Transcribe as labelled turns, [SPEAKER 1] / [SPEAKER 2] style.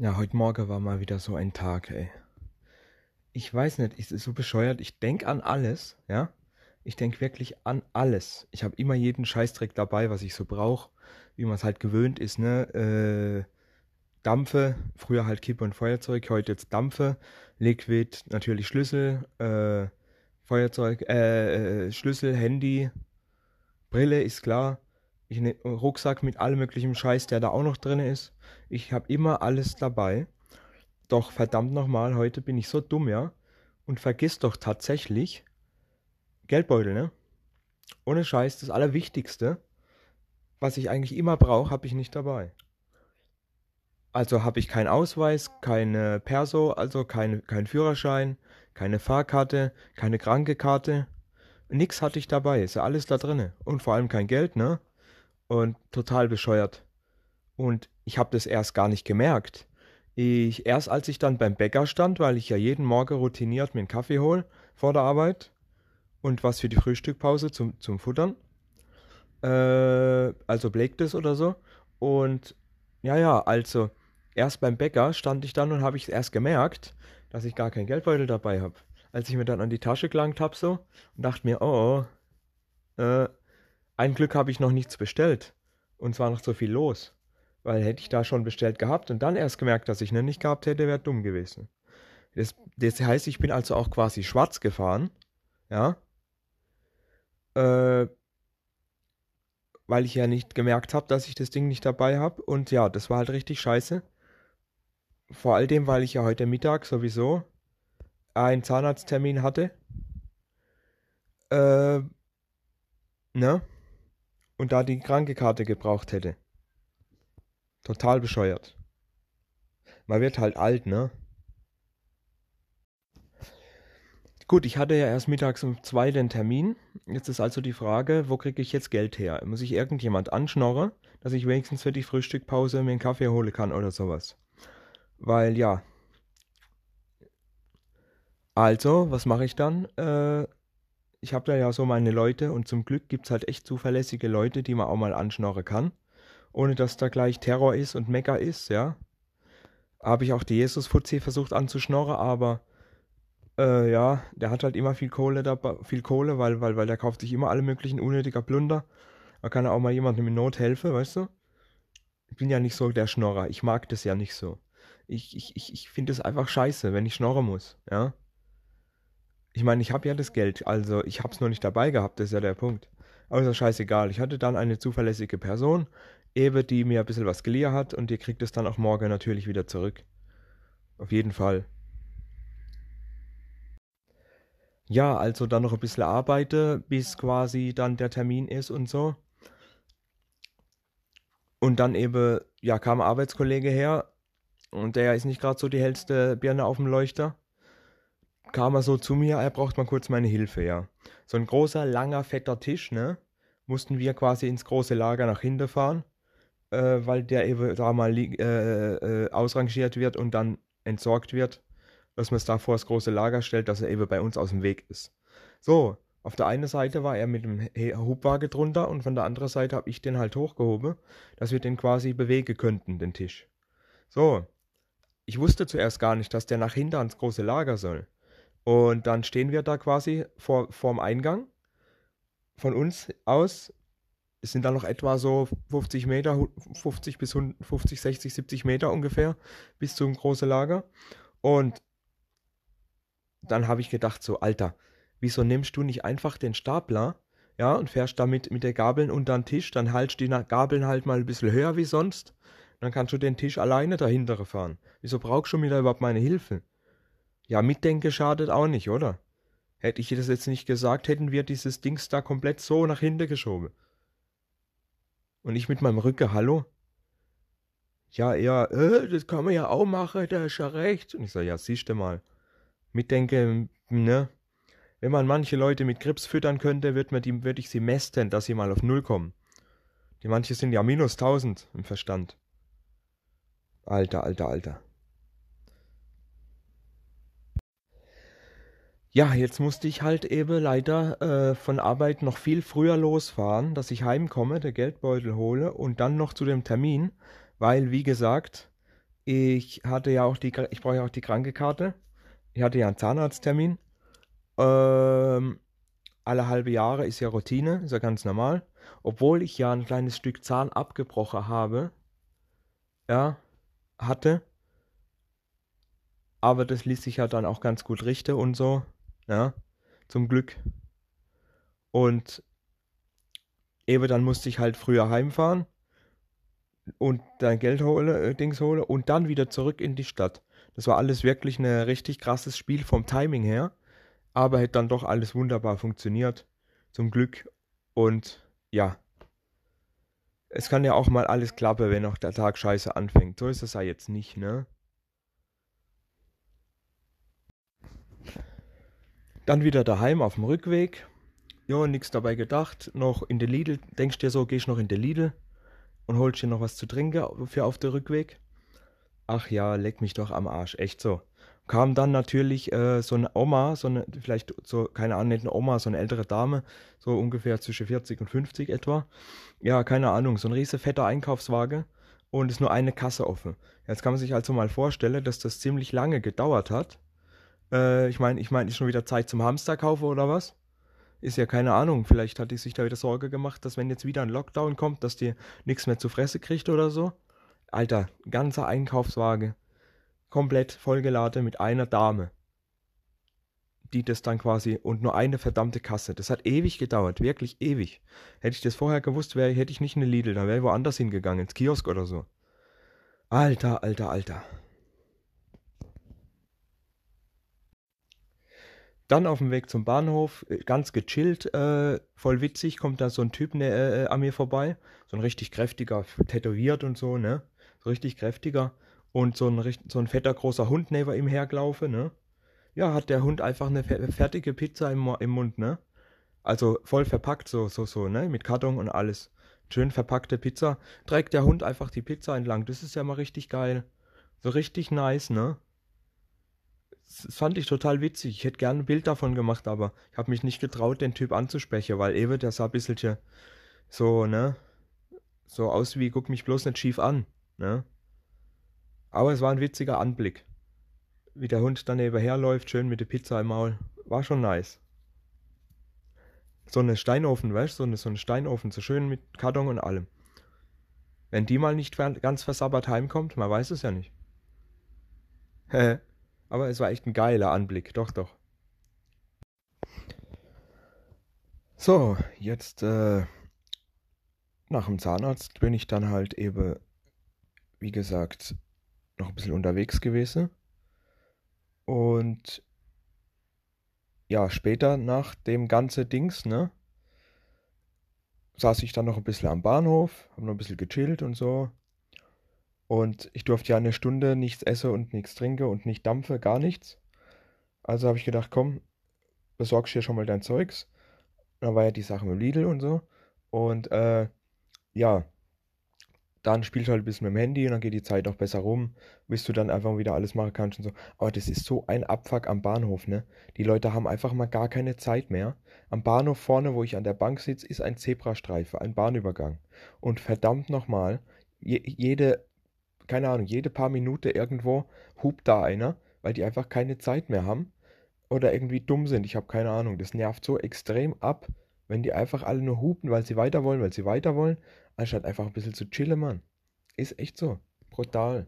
[SPEAKER 1] Ja, heute Morgen war mal wieder so ein Tag, ey. Ich weiß nicht, es ist so bescheuert. Ich denk an alles, ja. Ich denk wirklich an alles. Ich habe immer jeden Scheißdreck dabei, was ich so brauche, wie man es halt gewöhnt ist, ne? Äh, Dampfe, früher halt Kippe und Feuerzeug, heute jetzt Dampfe, Liquid, natürlich Schlüssel, äh, Feuerzeug, äh, äh, Schlüssel, Handy, Brille ist klar. Ich ne Rucksack mit allem möglichen Scheiß, der da auch noch drin ist. Ich habe immer alles dabei. Doch verdammt nochmal, heute bin ich so dumm, ja? Und vergiss doch tatsächlich Geldbeutel, ne? Ohne Scheiß, das Allerwichtigste, was ich eigentlich immer brauche, habe ich nicht dabei. Also habe ich keinen Ausweis, keine Perso, also kein, kein Führerschein, keine Fahrkarte, keine Krankekarte. Nix hatte ich dabei, ist ja alles da drinne. Und vor allem kein Geld, ne? Und total bescheuert. Und ich habe das erst gar nicht gemerkt. Ich, erst als ich dann beim Bäcker stand, weil ich ja jeden Morgen routiniert mir einen Kaffee hole vor der Arbeit und was für die Frühstückpause zum, zum Futtern. Äh, also Blakes oder so. Und ja, ja, also erst beim Bäcker stand ich dann und habe ich erst gemerkt, dass ich gar kein Geldbeutel dabei habe. Als ich mir dann an die Tasche gelangt habe so und dachte mir, oh, oh äh, ein Glück habe ich noch nichts bestellt. Und zwar noch so viel los. Weil hätte ich da schon bestellt gehabt und dann erst gemerkt, dass ich ihn nicht gehabt hätte, wäre dumm gewesen. Das, das heißt, ich bin also auch quasi schwarz gefahren. Ja. Äh, weil ich ja nicht gemerkt habe, dass ich das Ding nicht dabei habe. Und ja, das war halt richtig scheiße. Vor allem, weil ich ja heute Mittag sowieso einen Zahnarzttermin hatte. Äh, ne? Und da die Krankekarte gebraucht hätte. Total bescheuert. Man wird halt alt, ne? Gut, ich hatte ja erst mittags um zwei den Termin. Jetzt ist also die Frage, wo kriege ich jetzt Geld her? Muss ich irgendjemand anschnorren, dass ich wenigstens für die Frühstückpause mir einen Kaffee holen kann oder sowas? Weil ja. Also, was mache ich dann? Äh, ich habe da ja so meine Leute und zum Glück gibt es halt echt zuverlässige Leute, die man auch mal anschnorren kann. Ohne dass da gleich Terror ist und Mecker ist, ja. Habe ich auch die Jesus-Fuzzi versucht anzuschnorren, aber äh, ja, der hat halt immer viel Kohle dabei, viel Kohle, weil, weil, weil der kauft sich immer alle möglichen unnötiger Plunder. Da kann er auch mal jemandem in Not helfen, weißt du? Ich bin ja nicht so der Schnorrer. Ich mag das ja nicht so. Ich, ich, ich, ich finde es einfach scheiße, wenn ich schnorren muss, ja. Ich meine, ich habe ja das Geld, also ich habe es noch nicht dabei gehabt, das ist ja der Punkt. Aber ist ja scheißegal. Ich hatte dann eine zuverlässige Person, Ewe, die mir ein bisschen was geliehen hat und ihr kriegt es dann auch morgen natürlich wieder zurück. Auf jeden Fall. Ja, also dann noch ein bisschen arbeite, bis quasi dann der Termin ist und so. Und dann eben, ja, kam ein Arbeitskollege her und der ist nicht gerade so die hellste Birne auf dem Leuchter. Kam er so zu mir, er braucht mal kurz meine Hilfe, ja. So ein großer, langer, fetter Tisch, ne? Mussten wir quasi ins große Lager nach hinten fahren, äh, weil der eben da mal äh, äh, ausrangiert wird und dann entsorgt wird dass man es da vor das große Lager stellt, dass er eben bei uns aus dem Weg ist. So, auf der einen Seite war er mit dem Hubwaage drunter und von der anderen Seite habe ich den halt hochgehoben, dass wir den quasi bewegen könnten, den Tisch. So, ich wusste zuerst gar nicht, dass der nach hinten ans große Lager soll. Und dann stehen wir da quasi vor vorm Eingang. Von uns aus es sind dann noch etwa so 50 Meter, 50 bis 50, 60, 70 Meter ungefähr bis zum großen Lager. Und dann habe ich gedacht, so, Alter, wieso nimmst du nicht einfach den Stapler, ja, und fährst damit mit der Gabeln unter den Tisch, dann haltst die Gabeln halt mal ein bisschen höher wie sonst, dann kannst du den Tisch alleine dahinter fahren. Wieso brauchst du mir da überhaupt meine Hilfe? Ja, Mitdenke schadet auch nicht, oder? Hätte ich das jetzt nicht gesagt, hätten wir dieses Dings da komplett so nach hinten geschoben. Und ich mit meinem Rücken, hallo? Ja, ja, äh, das kann man ja auch machen, da ist ja recht. Und ich so, ja, siehst du mal mitdenke, ne, wenn man manche Leute mit Grips füttern könnte, würde ich sie mästen, dass sie mal auf Null kommen. Die manche sind ja minus 1000 im Verstand. Alter, alter, alter. Ja, jetzt musste ich halt eben leider äh, von Arbeit noch viel früher losfahren, dass ich heimkomme, der Geldbeutel hole und dann noch zu dem Termin, weil, wie gesagt, ich hatte ja auch die, ich brauche ja auch die Krankekarte. Ich hatte ja einen Zahnarzttermin. Ähm, alle halbe Jahre ist ja Routine, ist ja ganz normal. Obwohl ich ja ein kleines Stück Zahn abgebrochen habe, ja, hatte. Aber das ließ sich ja dann auch ganz gut richten und so, ja, zum Glück. Und eben dann musste ich halt früher heimfahren und dein Geld hole, äh, Dings hole und dann wieder zurück in die Stadt. Das war alles wirklich ein richtig krasses Spiel vom Timing her, aber hat dann doch alles wunderbar funktioniert, zum Glück. Und ja, es kann ja auch mal alles klappen, wenn auch der Tag scheiße anfängt. So ist es ja jetzt nicht, ne? Dann wieder daheim auf dem Rückweg. Ja, nichts dabei gedacht. Noch in der Lidl. Denkst dir so, gehst noch in der Lidl und holst dir noch was zu trinken für auf der Rückweg. Ach ja, leck mich doch am Arsch, echt so. Kam dann natürlich äh, so eine Oma, so eine, vielleicht so, keine Ahnung, nicht eine Oma, so eine ältere Dame, so ungefähr zwischen 40 und 50 etwa. Ja, keine Ahnung, so ein riese fetter Einkaufswagen und ist nur eine Kasse offen. Jetzt kann man sich also mal vorstellen, dass das ziemlich lange gedauert hat. Äh, ich meine, ich meine, ist schon wieder Zeit zum Hamsterkaufen oder was? ist ja keine Ahnung, vielleicht hat die sich da wieder Sorge gemacht, dass wenn jetzt wieder ein Lockdown kommt, dass die nichts mehr zu Fresse kriegt oder so. Alter, ganzer Einkaufswagen, komplett vollgeladen mit einer Dame, die das dann quasi und nur eine verdammte Kasse. Das hat ewig gedauert, wirklich ewig. Hätte ich das vorher gewusst, wäre, hätte ich nicht in eine Lidl, dann wäre ich woanders hingegangen, ins Kiosk oder so. Alter, alter, alter. Dann auf dem Weg zum Bahnhof, äh, ganz gechillt, äh, voll witzig, kommt da so ein Typ ne, äh, an mir vorbei. So ein richtig kräftiger, tätowiert und so, ne? So richtig kräftiger. Und so ein, so ein fetter großer Hund neben ihm hergelaufen, ne? Ja, hat der Hund einfach eine fertige Pizza im, im Mund, ne? Also voll verpackt, so, so, so, ne? Mit Karton und alles. Schön verpackte Pizza. Trägt der Hund einfach die Pizza entlang. Das ist ja mal richtig geil. So richtig nice, ne? Das fand ich total witzig. Ich hätte gerne ein Bild davon gemacht, aber ich habe mich nicht getraut, den Typ anzusprechen, weil Ewe, der sah ein bisschen so, ne? So aus wie, guck mich bloß nicht schief an, ne? Aber es war ein witziger Anblick. Wie der Hund dann nebenher läuft, schön mit der Pizza im Maul. War schon nice. So eine Steinofen, weißt du? So, eine, so ein Steinofen, so schön mit Karton und allem. Wenn die mal nicht ganz versabbert heimkommt, man weiß es ja nicht. Aber es war echt ein geiler Anblick, doch, doch. So, jetzt äh, nach dem Zahnarzt bin ich dann halt eben, wie gesagt, noch ein bisschen unterwegs gewesen. Und ja, später nach dem ganzen Dings, ne, saß ich dann noch ein bisschen am Bahnhof, hab noch ein bisschen gechillt und so. Und ich durfte ja eine Stunde nichts essen und nichts trinken und nicht dampfe, gar nichts. Also habe ich gedacht, komm, besorgst dir schon mal dein Zeugs. Dann war ja die Sache mit Lidl und so. Und äh, ja, dann spielst du halt ein bisschen mit dem Handy und dann geht die Zeit auch besser rum, bis du dann einfach wieder alles machen kannst und so. Aber das ist so ein Abfuck am Bahnhof, ne? Die Leute haben einfach mal gar keine Zeit mehr. Am Bahnhof vorne, wo ich an der Bank sitze, ist ein Zebrastreifen, ein Bahnübergang. Und verdammt nochmal, je, jede keine Ahnung, jede paar Minuten irgendwo hupt da einer, weil die einfach keine Zeit mehr haben oder irgendwie dumm sind. Ich habe keine Ahnung. Das nervt so extrem ab, wenn die einfach alle nur hupen, weil sie weiter wollen, weil sie weiter wollen, anstatt einfach ein bisschen zu chillen, Mann. Ist echt so. Brutal.